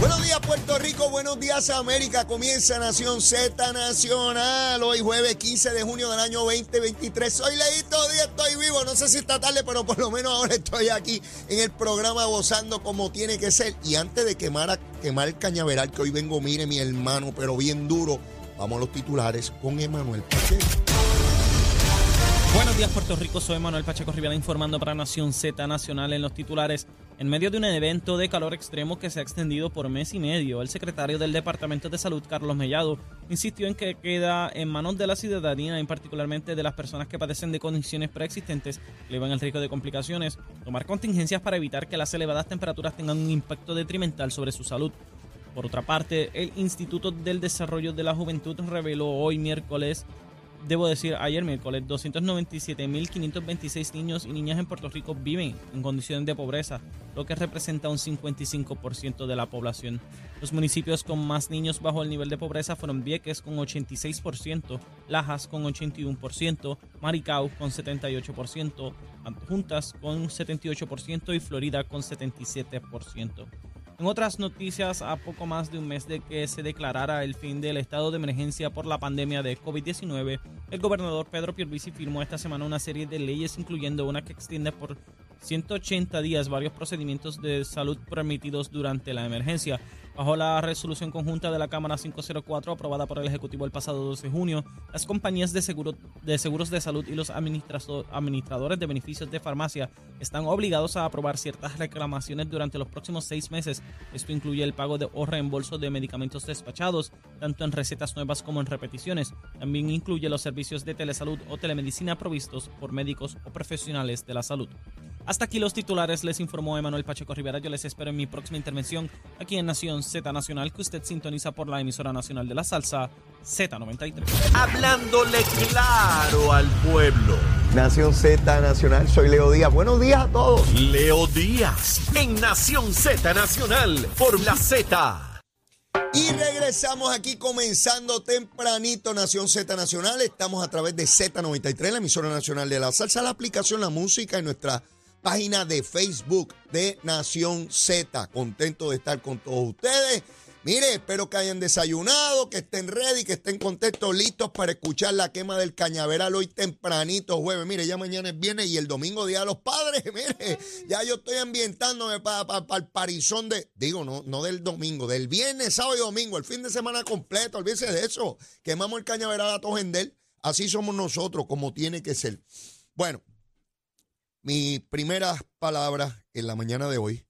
Buenos días Puerto Rico, buenos días América. Comienza Nación Z Nacional. Hoy jueves 15 de junio del año 2023. Soy Leito Díaz, estoy vivo. No sé si está tarde, pero por lo menos ahora estoy aquí en el programa gozando como tiene que ser. Y antes de quemar, a, quemar el cañaveral, que hoy vengo, mire mi hermano, pero bien duro, vamos a los titulares con Emanuel Pacheco. Buenos días Puerto Rico, soy Manuel Pacheco Rivera informando para Nación Z Nacional en los titulares. En medio de un evento de calor extremo que se ha extendido por mes y medio, el secretario del Departamento de Salud, Carlos Mellado, insistió en que queda en manos de la ciudadanía, y particularmente de las personas que padecen de condiciones preexistentes elevan el riesgo de complicaciones, tomar contingencias para evitar que las elevadas temperaturas tengan un impacto detrimental sobre su salud. Por otra parte, el Instituto del Desarrollo de la Juventud reveló hoy miércoles debo decir, ayer miércoles, 297.526 niños y niñas en Puerto Rico viven en condiciones de pobreza, lo que representa un 55% de la población. Los municipios con más niños bajo el nivel de pobreza fueron Vieques con 86%, Lajas con 81%, Maricao con 78%, Juntas con 78% y Florida con 77%. En otras noticias, a poco más de un mes de que se declarara el fin del estado de emergencia por la pandemia de COVID-19, el gobernador Pedro Pierluisi firmó esta semana una serie de leyes, incluyendo una que extiende por 180 días varios procedimientos de salud permitidos durante la emergencia. Bajo la resolución conjunta de la Cámara 504 aprobada por el Ejecutivo el pasado 12 de junio, las compañías de, seguro, de seguros de salud y los administradores de beneficios de farmacia están obligados a aprobar ciertas reclamaciones durante los próximos seis meses. Esto incluye el pago de o reembolso de medicamentos despachados, tanto en recetas nuevas como en repeticiones. También incluye los servicios de telesalud o telemedicina provistos por médicos o profesionales de la salud. Hasta aquí los titulares, les informó Emanuel Pacheco Rivera. Yo les espero en mi próxima intervención aquí en Nación Z Nacional, que usted sintoniza por la emisora nacional de la salsa Z93. Hablándole claro al pueblo. Nación Z Nacional, soy Leo Díaz. Buenos días a todos. Leo Díaz en Nación Z Nacional por la Z. Y regresamos aquí comenzando tempranito Nación Z Nacional. Estamos a través de Z93, la emisora nacional de la salsa, la aplicación, la música y nuestra página de Facebook de Nación Z. Contento de estar con todos ustedes. Mire, espero que hayan desayunado, que estén ready, que estén contentos, listos para escuchar la quema del cañaveral hoy tempranito, jueves. Mire, ya mañana es viernes y el domingo día de los padres. Mire, ya yo estoy ambientándome para el parizón de, digo, no, no del domingo, del viernes, sábado y domingo, el fin de semana completo. Olvídese de eso. Quemamos el cañaveral a Tojendel. Así somos nosotros, como tiene que ser. Bueno, mis primeras palabras en la mañana de hoy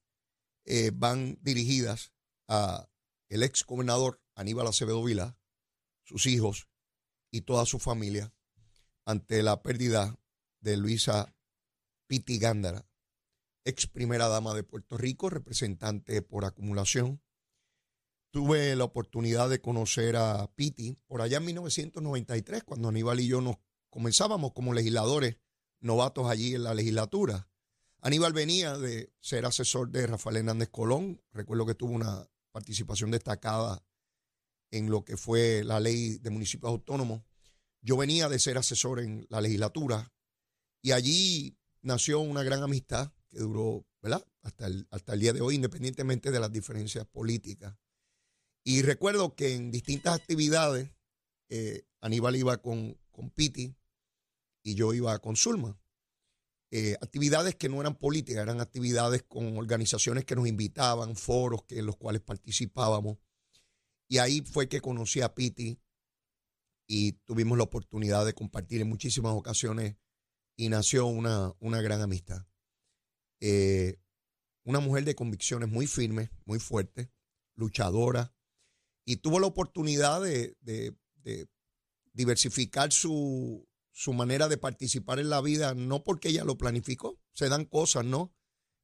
eh, van dirigidas a el ex gobernador Aníbal Acevedo Vila, sus hijos y toda su familia ante la pérdida de Luisa Piti Gándara, ex primera dama de Puerto Rico, representante por acumulación. Tuve la oportunidad de conocer a Piti por allá en 1993, cuando Aníbal y yo nos comenzábamos como legisladores novatos allí en la legislatura. Aníbal venía de ser asesor de Rafael Hernández Colón. Recuerdo que tuvo una participación destacada en lo que fue la ley de municipios autónomos. Yo venía de ser asesor en la legislatura y allí nació una gran amistad que duró, ¿verdad? Hasta el, hasta el día de hoy, independientemente de las diferencias políticas. Y recuerdo que en distintas actividades eh, Aníbal iba con, con Piti y yo iba con Zulma. Eh, actividades que no eran políticas, eran actividades con organizaciones que nos invitaban, foros que, en los cuales participábamos. Y ahí fue que conocí a Piti y tuvimos la oportunidad de compartir en muchísimas ocasiones y nació una, una gran amistad. Eh, una mujer de convicciones muy firmes, muy fuertes, luchadora, y tuvo la oportunidad de, diversificar su, su, manera de participar en la vida, no porque ella lo planificó, se dan cosas, ¿no?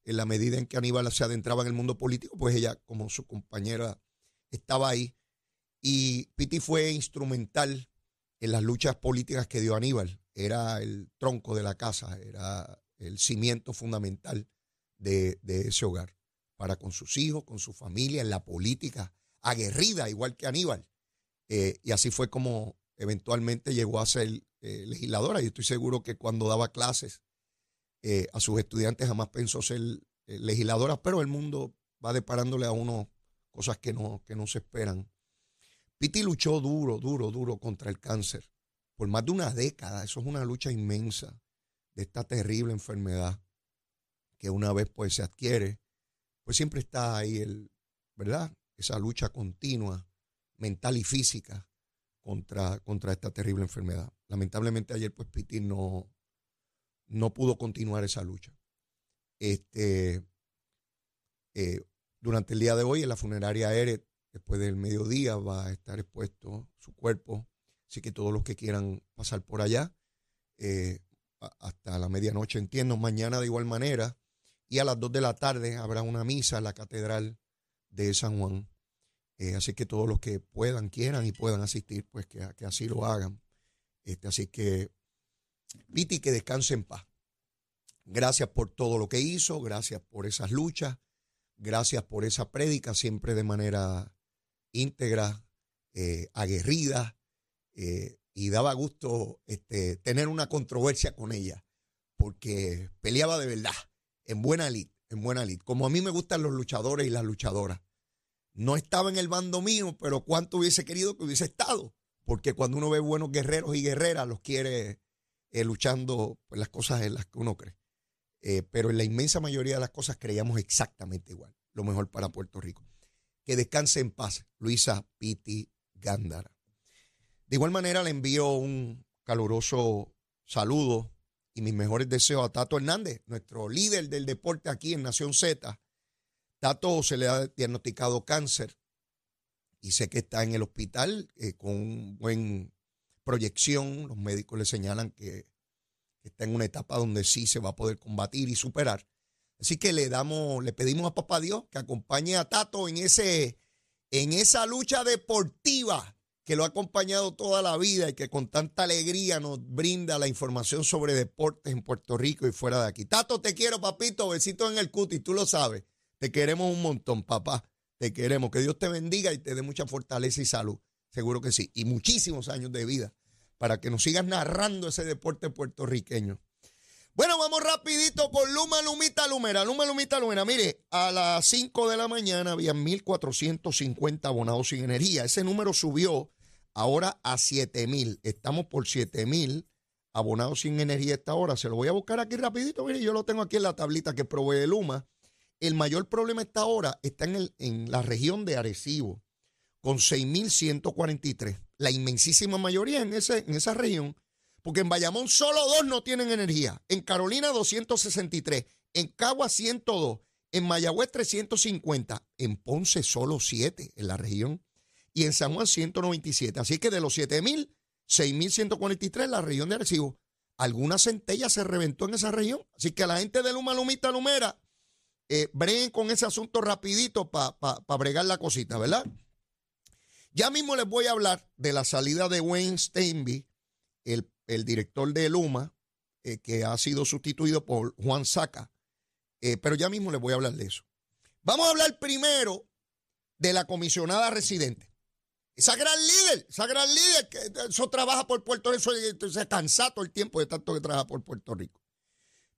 En la medida en que Aníbal se adentraba en el mundo político, pues ella, como su compañera, estaba ahí. Y Piti fue instrumental en las luchas políticas que dio Aníbal. Era el tronco de la casa, era el cimiento fundamental de, ese hogar, para con sus hijos, con su familia, en la política, aguerrida, igual que Aníbal. Eh, y así fue como eventualmente llegó a ser eh, legisladora. Y estoy seguro que cuando daba clases eh, a sus estudiantes jamás pensó ser legisladora, pero el mundo va deparándole a uno cosas que no, que no se esperan. Piti luchó duro, duro, duro contra el cáncer por más de una década. Eso es una lucha inmensa de esta terrible enfermedad que una vez pues se adquiere, pues siempre está ahí el, ¿verdad? Esa lucha continua, mental y física contra, contra esta terrible enfermedad. Lamentablemente ayer pues Piti no, no pudo continuar esa lucha. Este, eh, durante el día de hoy en la funeraria Eret, después del mediodía, va a estar expuesto su cuerpo. Así que todos los que quieran pasar por allá, eh, hasta la medianoche entiendo, mañana de igual manera, y a las 2 de la tarde habrá una misa en la catedral de San Juan. Eh, así que todos los que puedan, quieran y puedan asistir, pues que, que así lo hagan. Este, así que, Viti, que descanse en paz. Gracias por todo lo que hizo, gracias por esas luchas, gracias por esa prédica siempre de manera íntegra, eh, aguerrida, eh, y daba gusto este, tener una controversia con ella, porque peleaba de verdad en buena lid, en buena lid. Como a mí me gustan los luchadores y las luchadoras. No estaba en el bando mío, pero cuánto hubiese querido que hubiese estado. Porque cuando uno ve buenos guerreros y guerreras, los quiere eh, luchando por las cosas en las que uno cree. Eh, pero en la inmensa mayoría de las cosas creíamos exactamente igual. Lo mejor para Puerto Rico. Que descanse en paz, Luisa Piti Gándara. De igual manera le envío un caluroso saludo y mis mejores deseos a Tato Hernández, nuestro líder del deporte aquí en Nación Z. Tato se le ha diagnosticado cáncer y sé que está en el hospital eh, con buena proyección. Los médicos le señalan que, está en una etapa donde sí se va a poder combatir y superar. Así que le damos, le pedimos a Papá Dios que acompañe a Tato en ese, en esa lucha deportiva que lo ha acompañado toda la vida y que con tanta alegría nos brinda la información sobre deportes en Puerto Rico y fuera de aquí. Tato, te quiero, papito. Besitos en el cuti, tú lo sabes. Te queremos un montón, papá. Te queremos. Que Dios te bendiga y te dé mucha fortaleza y salud. Seguro que sí. Y muchísimos años de vida para que nos sigas narrando ese deporte puertorriqueño. Bueno, vamos rapidito con Luma Lumita Lumera. Luma Lumita Lumera. Mire, a las 5 de la mañana había 1.450 abonados sin energía. Ese número subió ahora a 7 mil. Estamos por 7 mil abonados sin energía esta hora. Se lo voy a buscar aquí rapidito. Mire, yo lo tengo aquí en la tablita que provee Luma. El mayor problema esta hora está en, el, en la región de Arecibo, con 6.143. La inmensísima mayoría en, ese, en esa región, porque en Bayamón solo dos no tienen energía. En Carolina 263, en Cagua 102, en Mayagüez 350, en Ponce solo 7 en la región y en San Juan 197. Así que de los 7.000, 6.143 en la región de Arecibo. Alguna centella se reventó en esa región. Así que a la gente de Luma Lumita Lumera, eh, breguen con ese asunto rapidito para bregar la cosita, ¿verdad? Ya mismo les voy a hablar de la salida de Wayne Steinby, el, director de Luma, eh, que ha sido sustituido por Juan Saca. Eh, pero ya mismo les voy a hablar de eso. Vamos a hablar primero de la comisionada residente. Esa gran líder, esa gran líder que eso trabaja por Puerto Rico, eso se cansa todo el tiempo de tanto que trabaja por Puerto Rico.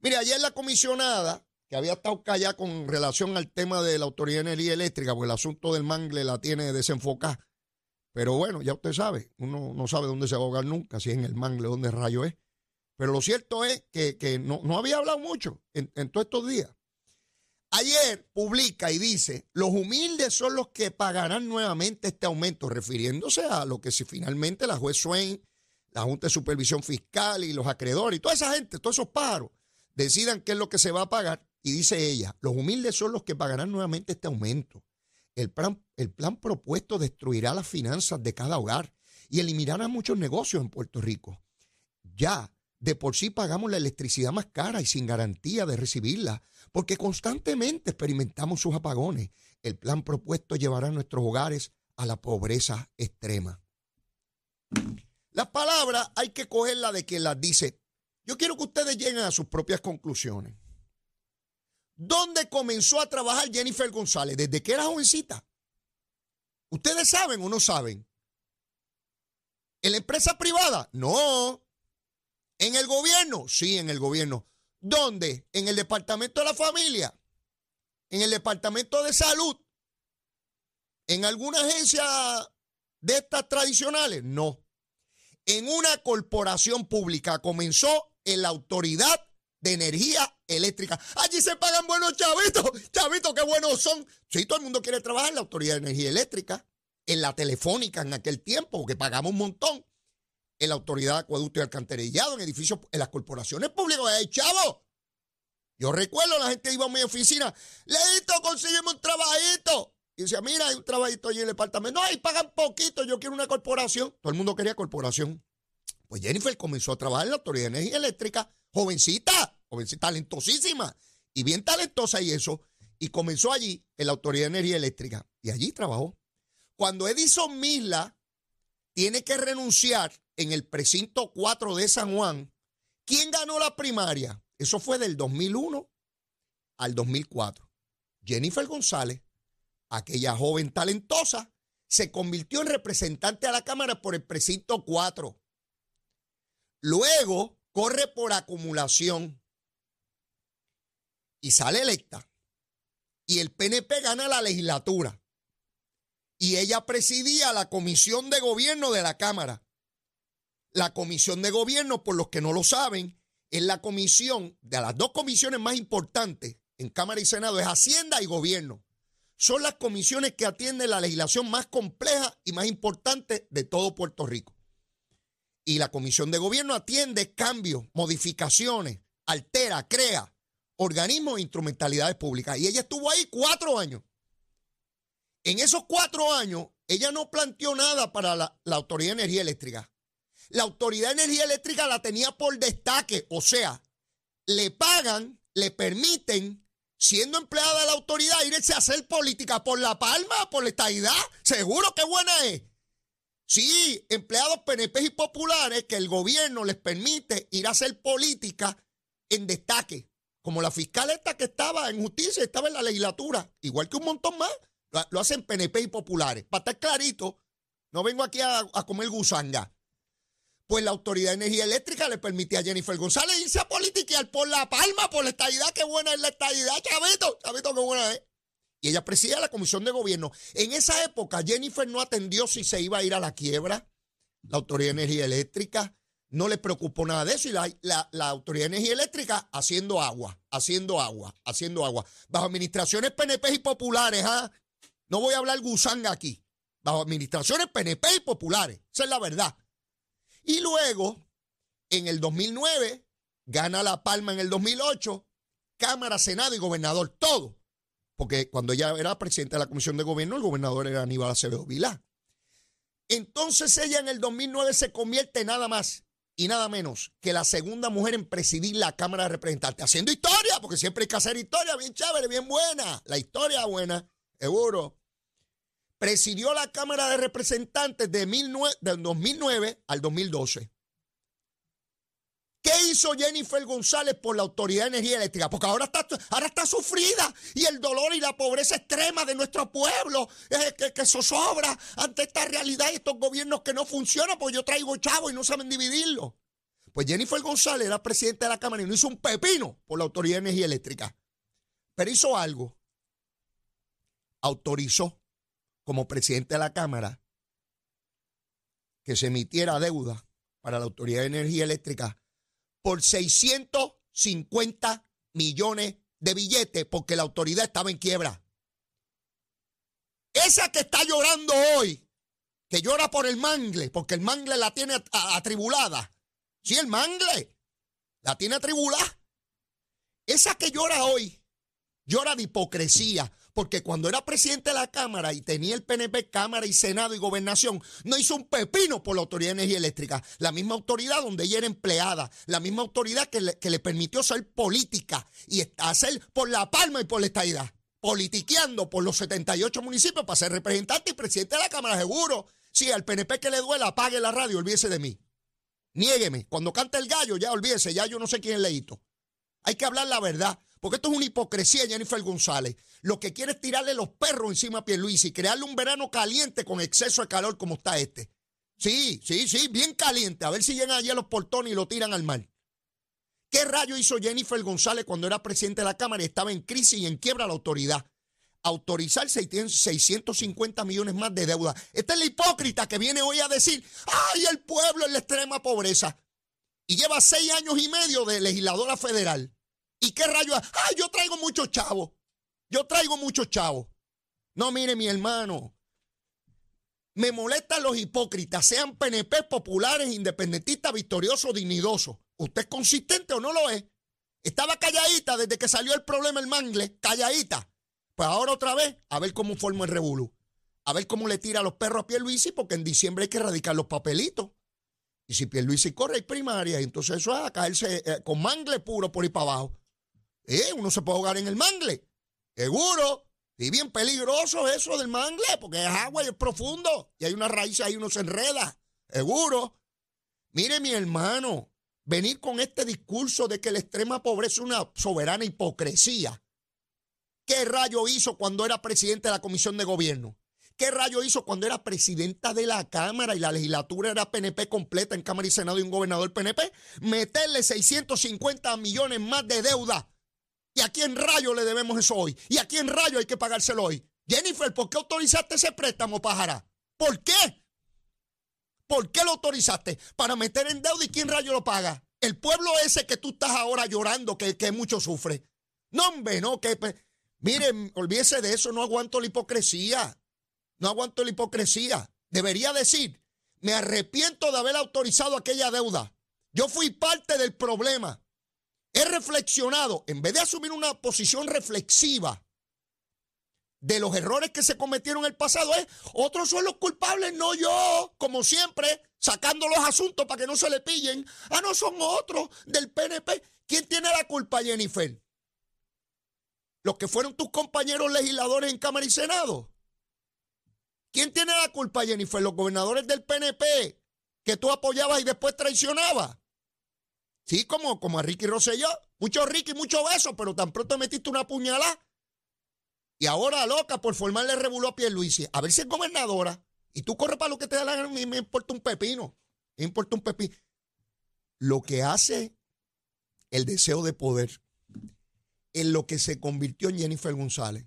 Mire, ayer la comisionada, que había estado callada con relación al tema de la Autoridad de Energía Eléctrica, porque el asunto del mangle la tiene desenfocada, Pero bueno, ya usted sabe, uno no sabe dónde se va a ahogar nunca, si es en el mangle, dónde rayo es. Pero lo cierto es que, no, no, había hablado mucho en, en todos estos días. Ayer publica y dice, los humildes son los que pagarán nuevamente este aumento, refiriéndose a lo que si finalmente la juez Swain, la Junta de Supervisión Fiscal y los acreedores y toda esa gente, todos esos pájaros, decidan qué es lo que se va a pagar. Y dice ella, los humildes son los que pagarán nuevamente este aumento. El plan, el plan propuesto destruirá las finanzas de cada hogar y eliminará muchos negocios en Puerto Rico. Ya de por sí pagamos la electricidad más cara y sin garantía de recibirla, porque constantemente experimentamos sus apagones. El plan propuesto llevará a nuestros hogares a la pobreza extrema. Las palabras hay que cogerlas de quien las dice. Yo quiero que ustedes lleguen a sus propias conclusiones. ¿Dónde comenzó a trabajar Jennifer González? ¿Desde que era jovencita? ¿Ustedes saben o no saben? ¿En la empresa privada? No. ¿En el gobierno? Sí, en el gobierno. ¿Dónde? ¿En el departamento de la familia? ¿En el departamento de salud? ¿En alguna agencia de estas tradicionales? No. En una corporación pública comenzó en la autoridad de energía eléctrica. Allí se pagan buenos chavitos. Chavitos, qué buenos son. Sí, todo el mundo quiere trabajar en la autoridad de energía eléctrica, en la telefónica en aquel tiempo, porque pagamos un montón en la autoridad de acueducto y alcantarillado, en edificios, en las corporaciones públicas. ¡Ay, chavo! Yo recuerdo, la gente iba a mi oficina, Leito, consígueme un trabajito. Y decía, mira, hay un trabajito allí en el departamento. No, ahí pagan poquito, yo quiero una corporación. Todo el mundo quería corporación. Pues Jennifer comenzó a trabajar en la Autoridad de Energía Eléctrica, jovencita, jovencita, talentosísima y bien talentosa y eso. Y comenzó allí en la Autoridad de Energía Eléctrica. Y allí trabajó. Cuando Edison Misla tiene que renunciar en el precinto 4 de San Juan, ¿quién ganó la primaria? Eso fue del 2001 al 2004. Jennifer González, aquella joven talentosa, se convirtió en representante a la Cámara por el precinto 4. Luego corre por acumulación y sale electa. Y el PNP gana la legislatura. Y ella presidía la comisión de gobierno de la Cámara. La comisión de gobierno, por los que no lo saben, es la comisión de las dos comisiones más importantes en Cámara y Senado, es Hacienda y Gobierno. Son las comisiones que atienden la legislación más compleja y más importante de todo Puerto Rico. Y la comisión de gobierno atiende cambios, modificaciones, altera, crea organismos e instrumentalidades públicas. Y ella estuvo ahí cuatro años. En esos cuatro años, ella no planteó nada para la, la Autoridad de Energía Eléctrica la Autoridad de Energía Eléctrica la tenía por destaque, o sea, le pagan, le permiten, siendo empleada de la autoridad, irse a hacer política por la palma, por la estadidad. Seguro que buena es. Sí, empleados PNP y populares que el gobierno les permite ir a hacer política en destaque, como la fiscal esta que estaba en justicia, estaba en la legislatura, igual que un montón más, lo hacen PNP y populares. Para estar clarito, no vengo aquí a, comer gusanga pues la Autoridad de Energía Eléctrica le permitía a Jennifer González irse a politiquear por la palma, por la estadidad. Qué buena es la estadidad, chavito, chavito, qué buena es. Y ella presidía la Comisión de Gobierno. En esa época, Jennifer no atendió si se iba a ir a la quiebra. La Autoridad de Energía Eléctrica no le preocupó nada de eso. Y la, Autoridad de Energía Eléctrica haciendo agua, haciendo agua, haciendo agua. Bajo administraciones PNP y populares, ¿ah? No voy a hablar gusanga aquí. Bajo administraciones PNP y populares. Esa es la verdad. Y luego, en el 2009, gana La Palma en el 2008, Cámara, Senado y Gobernador, todo. Porque cuando ella era presidenta de la Comisión de Gobierno, el gobernador era Aníbal Acevedo Vilá. Entonces ella en el 2009 se convierte nada más y nada menos que la segunda mujer en presidir la Cámara de Representantes, haciendo historia, porque siempre hay que hacer historia, bien chévere, bien buena. La historia buena, seguro presidió la Cámara de Representantes de, 2009 al 2012. ¿Qué hizo Jennifer González por la Autoridad de Energía Eléctrica? Porque ahora está, ahora está sufrida y el dolor y la pobreza extrema de nuestro pueblo es que, que zozobra ante esta realidad y estos gobiernos que no funcionan porque yo traigo chavo y no saben dividirlo. Pues Jennifer González era presidenta de la Cámara y no hizo un pepino por la Autoridad de Energía Eléctrica. Pero hizo algo. Autorizó como presidente de la Cámara que se emitiera deuda para la Autoridad de Energía Eléctrica por 650 millones de billetes porque la autoridad estaba en quiebra. Esa que está llorando hoy, que llora por el mangle, porque el mangle la tiene atribulada. Sí, el mangle la tiene atribulada. Esa que llora hoy, llora de hipocresía, porque cuando era presidente de la Cámara y tenía el PNP Cámara y Senado y Gobernación, no hizo un pepino por la Autoridad de Energía Eléctrica. La misma autoridad donde ella era empleada, la misma autoridad que le, permitió ser política y hacer por la palma y por la estadidad politiqueando por los 78 municipios para ser representante y presidente de la Cámara, seguro. Si al PNP que le duela, apague la radio, olvídese de mí. Niégueme. Cuando canta el gallo, ya olvídese, ya yo no sé quién es leíto. Hay que hablar la verdad, porque esto es una hipocresía, Jennifer González. Lo que quiere es tirarle los perros encima a Pierluisi y crearle un verano caliente con exceso de calor como está este. Sí, sí, sí, bien caliente. A ver si llegan allí a los portones y lo tiran al mar. ¿Qué rayo hizo Jennifer González cuando era presidente de la Cámara y estaba en crisis y en quiebra la autoridad? Autorizar 650 millones más de deuda. Esta es la hipócrita que viene hoy a decir, ay, el pueblo en la extrema pobreza. Y lleva seis años y medio de legisladora federal. ¿Y qué rayo? Ay, yo traigo muchos chavos. Yo traigo muchos chavos. No, mire, mi hermano. Me molestan los hipócritas, sean PNP populares, independentistas, victoriosos, dignidosos. ¿Usted es consistente o no lo es? Estaba calladita desde que salió el problema el mangle, calladita. Pues ahora otra vez, a ver cómo forma el revolú. A ver cómo le tira los perros a Pierluisi, porque en diciembre hay que erradicar los papelitos. Y si Pierluisi corre, hay primaria. Entonces eso es a caerse eh, con mangle puro por ahí para abajo. Eh, uno se puede ahogar en el mangle. Seguro. Y bien peligroso eso del mangle, porque es agua y es profundo. Y hay una raíz ahí, uno se enreda. Seguro. Mire, mi hermano, venir con este discurso de que la extrema pobreza es una soberana hipocresía. ¿Qué rayo hizo cuando era presidente de la Comisión de Gobierno? ¿Qué rayo hizo cuando era presidenta de la Cámara y la legislatura era PNP completa en Cámara y Senado y un gobernador PNP? Meterle 650 millones más de deuda. ¿Y a quién rayo le debemos eso hoy? ¿Y a quién rayo hay que pagárselo hoy? Jennifer, ¿por qué autorizaste ese préstamo, pájara? ¿Por qué? ¿Por qué lo autorizaste? Para meter en deuda y quién rayo lo paga. El pueblo ese que tú estás ahora llorando, que, que mucho sufre. No, hombre, no, que. Miren, olvídese de eso, no aguanto la hipocresía. No aguanto la hipocresía. Debería decir, me arrepiento de haber autorizado aquella deuda. Yo fui parte del problema. He reflexionado, en vez de asumir una posición reflexiva de los errores que se cometieron en el pasado es, otros son los culpables, no yo, como siempre, sacando los asuntos para que no se le pillen. Ah, no, son otros del PNP. ¿Quién tiene la culpa, Jennifer? Los que fueron tus compañeros legisladores en Cámara y Senado. ¿Quién tiene la culpa, Jennifer? Los gobernadores del PNP que tú apoyabas y después traicionabas. Sí, como, como a Ricky Rosselló. Mucho Ricky, mucho beso, pero tan pronto metiste una puñalada y ahora loca por formarle revuelo a Pierluisi. A ver si es gobernadora. Y tú corres para lo que te da la gana. Me importa un pepino. Me importa un pepino. Lo que hace el deseo de poder en lo que se convirtió en Jennifer González.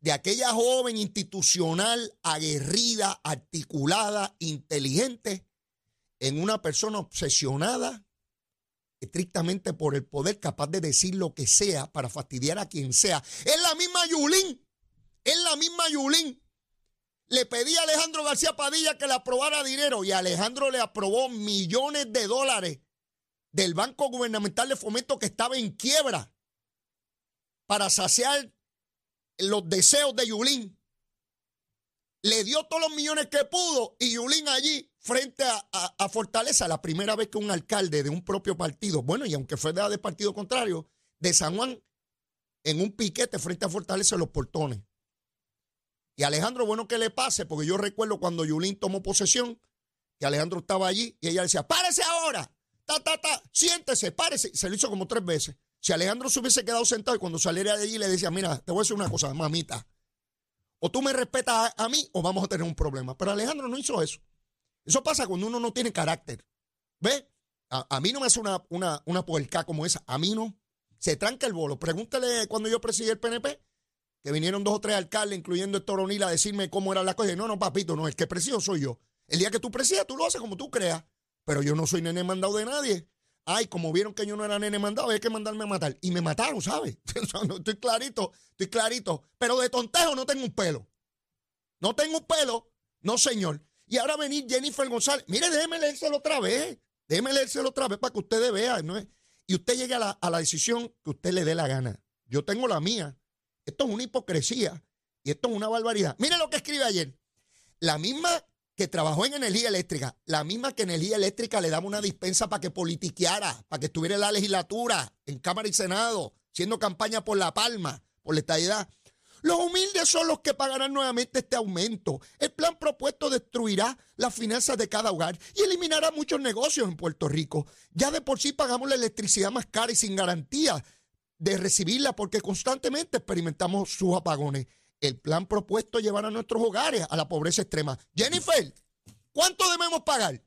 De aquella joven institucional, aguerrida, articulada, inteligente, en una persona obsesionada estrictamente por el poder, capaz de decir lo que sea para fastidiar a quien sea. Es la misma Yulín, es la misma Yulín. Le pedí a Alejandro García Padilla que le aprobara dinero y Alejandro le aprobó millones de dólares del Banco Gubernamental de Fomento que estaba en quiebra para saciar los deseos de Yulín. Le dio todos los millones que pudo y Yulín allí frente a, Fortaleza, la primera vez que un alcalde de un propio partido, bueno, y aunque fue de, partido contrario, de San Juan, en un piquete frente a Fortaleza, los portones. Y Alejandro, bueno que le pase, porque yo recuerdo cuando Yulín tomó posesión, que Alejandro estaba allí y ella decía, párese ahora, ta, ta, ta, siéntese, párese. Se lo hizo como tres veces. Si Alejandro se hubiese quedado sentado y cuando saliera de allí le decía, mira, te voy a decir una cosa, mamita, o tú me respetas a, mí o vamos a tener un problema. Pero Alejandro no hizo eso. Eso pasa cuando uno no tiene carácter. ¿Ve? A, mí no me hace una, una, una puerca como esa. A mí no. Se tranca el bolo. Pregúntale cuando yo presidí el PNP, que vinieron dos o tres alcaldes, incluyendo el Toronil, a decirme cómo era la cosa. No, no, papito, no, el que presido soy yo. El día que tú presidas, tú lo haces como tú creas. Pero yo no soy nene mandado de nadie. Ay, como vieron que yo no era nene mandado, hay que mandarme a matar. Y me mataron, ¿sabes? estoy clarito, estoy clarito. Pero de tontejo no tengo un pelo. No tengo un pelo. No, señor. Y ahora venir Jennifer González. Mire, déjeme leérselo otra vez. Déjeme leérselo otra vez para que ustedes vean. ¿no? Y usted llegue a la, a la decisión que usted le dé la gana. Yo tengo la mía. Esto es una hipocresía. Y esto es una barbaridad. Mire lo que escribe ayer. La misma que trabajó en energía eléctrica, la misma que energía eléctrica le daba una dispensa para que politiqueara, para que estuviera en la legislatura, en Cámara y Senado, haciendo campaña por la palma, por la estadidad. Los humildes son los que pagarán nuevamente este aumento. El plan propuesto destruirá las finanzas de cada hogar y eliminará muchos negocios en Puerto Rico. Ya de por sí pagamos la electricidad más cara y sin garantía de recibirla porque constantemente experimentamos sus apagones el plan propuesto llevar a nuestros hogares a la pobreza extrema. Jennifer, ¿cuánto debemos pagar?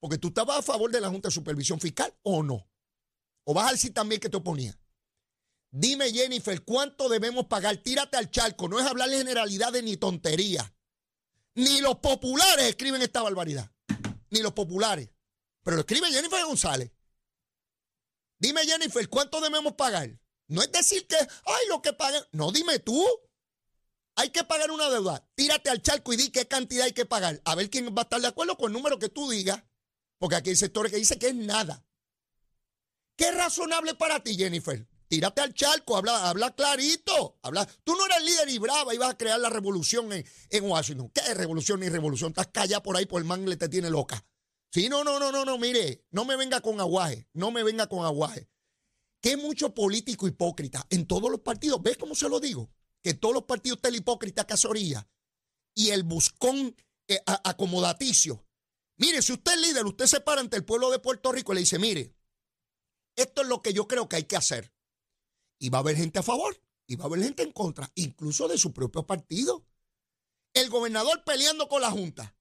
Porque tú estabas a favor de la Junta de Supervisión Fiscal o no. O vas a decir también que te oponía. Dime, Jennifer, ¿cuánto debemos pagar? Tírate al charco. No es hablar de generalidades ni tonterías. Ni los populares escriben esta barbaridad. Ni los populares. Pero lo escribe Jennifer González. Dime, Jennifer, ¿cuánto debemos pagar? No es decir que, ay, lo que pagan. No, dime tú. Hay que pagar una deuda. Tírate al charco y di qué cantidad hay que pagar. A ver quién va a estar de acuerdo con el número que tú digas. Porque aquí hay sectores que dicen que es nada. ¿Qué es razonable para ti, Jennifer? Tírate al charco, habla, habla clarito. Habla. Tú no eres líder y brava y vas a crear la revolución en, en Washington. ¿Qué revolución ni revolución? Estás callada por ahí por el mangle, te tiene loca. Sí, no, no, no, no, no, mire, no me venga con aguaje, no me venga con aguaje. Que mucho político hipócrita en todos los partidos. ¿Ves cómo se lo digo? Que todos los partidos estén hipócrita casoría y el buscón eh, acomodaticio. Mire, si usted es líder, usted se para ante el pueblo de Puerto Rico y le dice, mire, esto es lo que yo creo que hay que hacer. Y va a haber gente a favor y va a haber gente en contra, incluso de su propio partido. El gobernador peleando con la Junta,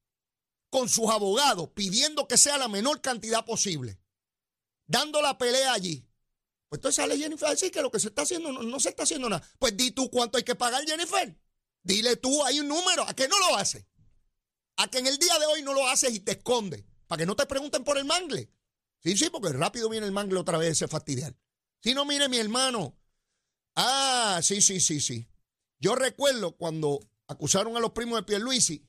con sus abogados, pidiendo que sea la menor cantidad posible, dando la pelea allí. Pues entonces sale Jennifer a decir que lo que se está haciendo no, se está haciendo nada. Pues di tú cuánto hay que pagar, Jennifer. Dile tú, hay un número. ¿A qué no lo hace? A que en el día de hoy no lo haces y te escondes. Para que no te pregunten por el mangle. Sí, sí, porque rápido viene el mangle otra vez ese fastidiar. Si no, mire mi hermano. Ah, sí, sí, sí, sí. Yo recuerdo cuando acusaron a los primos de Pierluisi,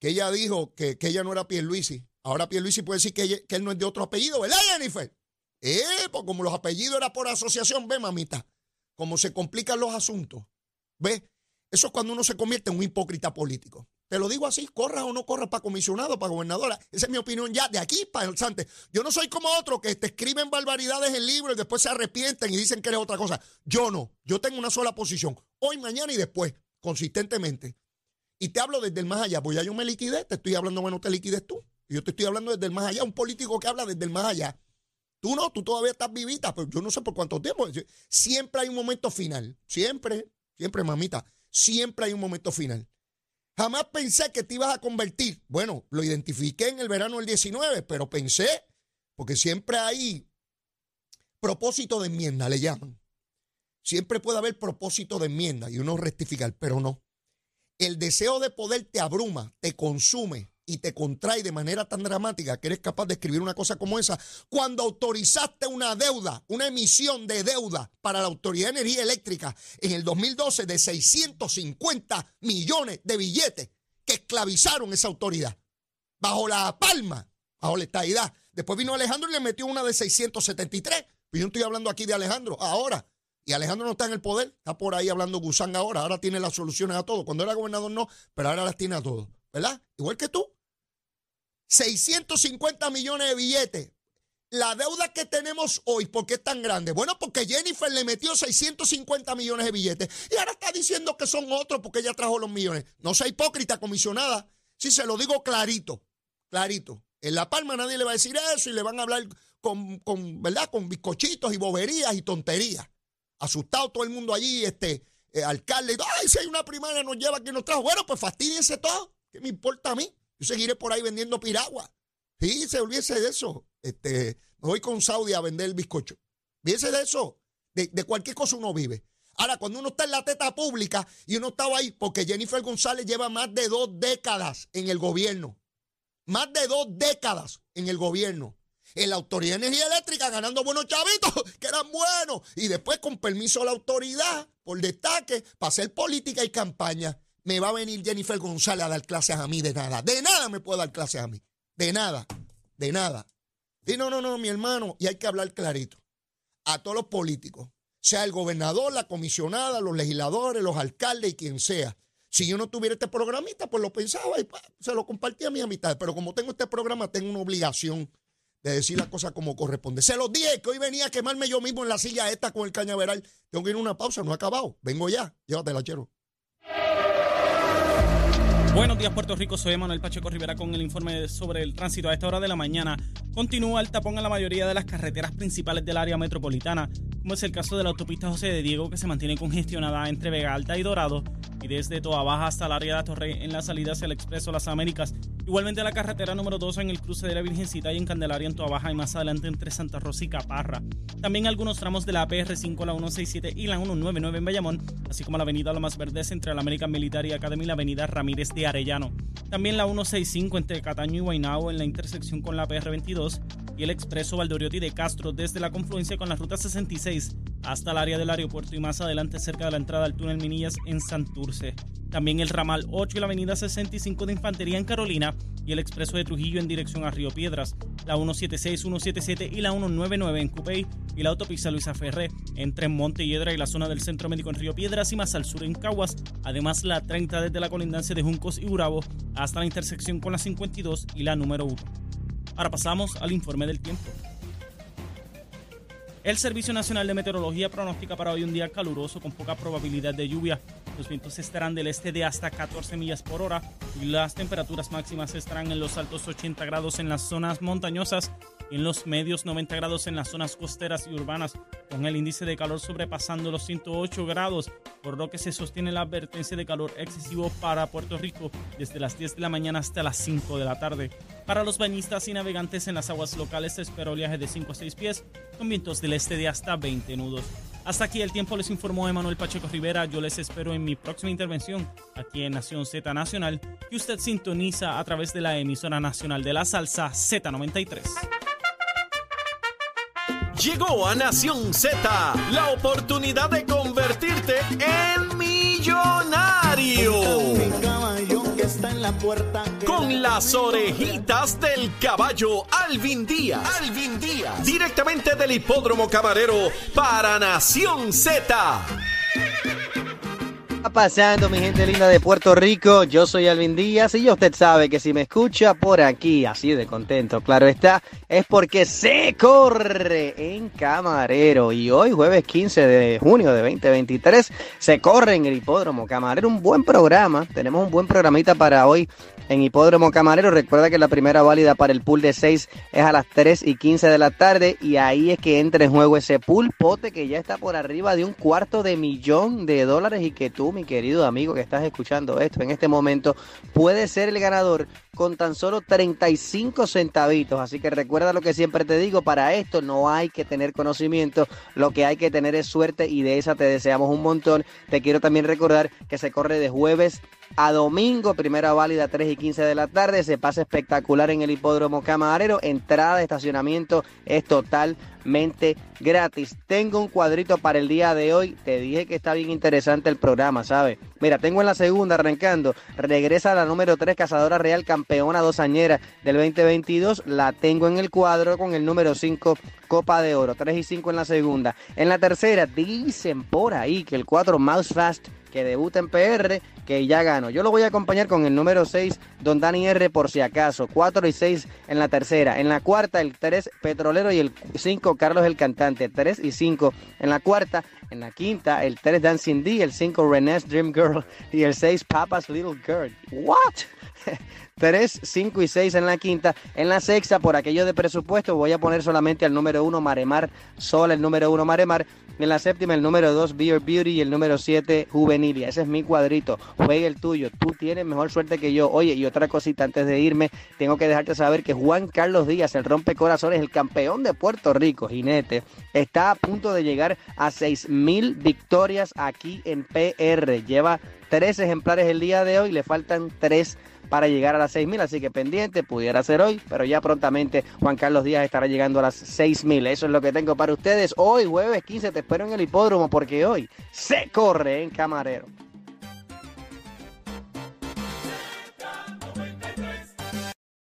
que ella dijo que, que ella no era Pierluisi. Ahora Pierluisi puede decir que, que él no es de otro apellido, ¿verdad, Jennifer? Eh, pues como los apellidos eran por asociación, ve, mamita, cómo se complican los asuntos. Ve, eso es cuando uno se convierte en un hipócrita político. Te lo digo así, corra o no corra para comisionado, para gobernadora. Esa es mi opinión ya, de aquí para el Sante. Yo no soy como otros que te escriben barbaridades en libros y después se arrepienten y dicen que eres otra cosa. Yo no. Yo tengo una sola posición. Hoy, mañana y después, consistentemente. Y te hablo desde el más allá. Pues ya yo me liquidé, te estoy hablando, bueno, te liquides tú. Yo te estoy hablando desde el más allá. Un político que habla desde el más allá. Tú no, tú todavía estás vivita, pero yo no sé por cuánto tiempo. Siempre hay un momento final. Siempre, siempre, mamita. Siempre hay un momento final. Jamás pensé que te ibas a convertir. Bueno, lo identifiqué en el verano del 19, pero pensé, porque siempre hay propósito de enmienda, le llaman. Siempre puede haber propósito de enmienda y uno rectificar, pero no. El deseo de poder te abruma, te consume y te contrae de manera tan dramática que eres capaz de escribir una cosa como esa, cuando autorizaste una deuda, una emisión de deuda para la Autoridad de Energía Eléctrica en el 2012 de 650 millones de billetes que esclavizaron esa autoridad, bajo la palma, bajo la estadidad. Después vino Alejandro y le metió una de 673. Pues yo no estoy hablando aquí de Alejandro, ahora. Y Alejandro no está en el poder, está por ahí hablando Gusán ahora, ahora tiene las soluciones a todo. Cuando era gobernador no, pero ahora las tiene a todo, ¿verdad? Igual que tú. 650 millones de billetes. La deuda que tenemos hoy, ¿por qué es tan grande? Bueno, porque Jennifer le metió 650 millones de billetes y ahora está diciendo que son otros porque ella trajo los millones. No sea hipócrita, comisionada. Si se lo digo clarito, clarito. En La Palma nadie le va a decir eso y le van a hablar con, con ¿verdad? Con bizcochitos y boberías y tonterías. Asustado todo el mundo allí, este, eh, alcalde. Ay, si hay una primaria nos lleva que nos trajo. Bueno, pues fastidiense todo. ¿Qué me importa a mí? Yo seguiré por ahí vendiendo piragua. Sí, se olvídese de eso. Este, me voy con Saudi a vender el bizcocho. Olvídese de eso. De, cualquier cosa uno vive. Ahora, cuando uno está en la teta pública y uno estaba ahí, porque Jennifer González lleva más de dos décadas en el gobierno. Más de dos décadas en el gobierno. En la Autoridad de Energía Eléctrica ganando buenos chavitos, que eran buenos. Y después, con permiso de la autoridad, por destaque, para hacer política y campaña, me va a venir Jennifer González a dar clases a mí de nada. De nada me puede dar clases a mí. De nada. De nada. Y no, no, no, mi hermano. Y hay que hablar clarito. A todos los políticos, sea el gobernador, la comisionada, los legisladores, los alcaldes y quien sea. Si yo no tuviera este programita, pues lo pensaba y se lo compartía a mi amistad. Pero como tengo este programa, tengo una obligación de decir las cosas como corresponde. Se los dije que hoy venía a quemarme yo mismo en la silla esta con el cañaveral. Tengo que ir a una pausa, no ha acabado. Vengo ya. Llévatela, chero. Buenos días Puerto Rico, soy Manuel Pacheco Rivera con el informe sobre el tránsito. A esta hora de la mañana continúa el tapón en la mayoría de las carreteras principales del área metropolitana, como es el caso de la autopista José de Diego que se mantiene congestionada entre Vega Alta y Dorado y desde Toa Baja hasta el área de Torre en la salida hacia el Expreso Las Américas. Igualmente la carretera número 2 en el cruce de la Virgencita y en Candelaria en Toa Baja y más adelante entre Santa Rosa y Caparra. También algunos tramos de la PR5, la 167 y la 199 en Bayamón, así como la avenida Lomas Verdes entre la American Military Academy y la avenida Ramírez de Arellano. También la 165 entre Cataño y Guaynabo en la intersección con la PR22 y el expreso Valdoriotti de Castro desde la confluencia con la ruta 66 hasta el área del aeropuerto y más adelante cerca de la entrada al túnel Minillas en Santurce. También el ramal 8 y la avenida 65 de Infantería en Carolina y el expreso de Trujillo en dirección a Río Piedras, la 176, 177 y la 199 en Cupey y la autopista Luisa Ferré entre Monte Hiedra y la zona del Centro Médico en Río Piedras y más al sur en Caguas, además la 30 desde la colindancia de Juncos y Urabo hasta la intersección con la 52 y la número 1. Ahora pasamos al informe del tiempo. El Servicio Nacional de Meteorología pronostica para hoy un día caluroso con poca probabilidad de lluvia. Los vientos estarán del este de hasta 14 millas por hora y las temperaturas máximas estarán en los altos 80 grados en las zonas montañosas y en los medios 90 grados en las zonas costeras y urbanas, con el índice de calor sobrepasando los 108 grados, por lo que se sostiene la advertencia de calor excesivo para Puerto Rico desde las 10 de la mañana hasta las 5 de la tarde. Para los bañistas y navegantes en las aguas locales se espera oleaje de 5 a 6 pies, con vientos del este de hasta 20 nudos. Hasta aquí el tiempo les informó Emanuel Pacheco Rivera. Yo les espero en mi próxima intervención aquí en Nación Z Nacional, que usted sintoniza a través de la emisora nacional de la salsa Z93. Llegó a Nación Z la oportunidad de convertirte en millonario. Con las orejitas del caballo Alvin Díaz. Alvin Díaz. Directamente del hipódromo camarero para Nación Z está pasando, mi gente linda de Puerto Rico? Yo soy Alvin Díaz y usted sabe que si me escucha por aquí, así de contento, claro está, es porque se corre en Camarero. Y hoy, jueves 15 de junio de 2023, se corre en el Hipódromo Camarero. Un buen programa, tenemos un buen programita para hoy en Hipódromo Camarero. Recuerda que la primera válida para el pool de 6 es a las 3 y 15 de la tarde y ahí es que entra en juego ese pool pote que ya está por arriba de un cuarto de millón de dólares y que tú, mi querido amigo que estás escuchando esto en este momento, puedes ser el ganador con tan solo 35 centavitos. Así que recuerda lo que siempre te digo, para esto no hay que tener conocimiento, lo que hay que tener es suerte y de esa te deseamos un montón. Te quiero también recordar que se corre de jueves a domingo, primera válida 3 y 15 de la tarde, se pasa espectacular en el hipódromo Camarero, entrada de estacionamiento es totalmente gratis. Tengo un cuadrito para el día de hoy, te dije que está bien interesante el programa, ¿sabes? Mira, tengo en la segunda arrancando, regresa la número 3, Cazadora Real, campeona dosañera del 2022, la tengo en el cuadro con el número 5, Copa de Oro, 3 y 5 en la segunda. En la tercera, dicen por ahí que el 4, Mouse Fast que debuta en PR, que ya ganó. Yo lo voy a acompañar con el número 6, Don Dani R, por si acaso. 4 y 6 en la tercera. En la cuarta, el 3, Petrolero y el 5, Carlos el Cantante. 3 y 5 en la cuarta. En la quinta, el 3, Dancing D, el 5, René's Dream Girl y el 6, Papa's Little Girl. ¿What? 3, 5 y 6 en la quinta. En la sexta, por aquello de presupuesto, voy a poner solamente al número 1 Maremar, sola el número 1 Maremar. En la séptima, el número 2 Beer Beauty y el número 7 Juvenilia. Ese es mi cuadrito. Juegue el tuyo. Tú tienes mejor suerte que yo. Oye, y otra cosita antes de irme, tengo que dejarte saber que Juan Carlos Díaz, el rompecorazones, el campeón de Puerto Rico, jinete, está a punto de llegar a 6 mil victorias aquí en PR. Lleva tres ejemplares el día de hoy, le faltan tres para llegar a las 6.000, así que pendiente, pudiera ser hoy, pero ya prontamente Juan Carlos Díaz estará llegando a las 6.000. Eso es lo que tengo para ustedes hoy, jueves 15, te espero en el hipódromo porque hoy se corre en Camarero.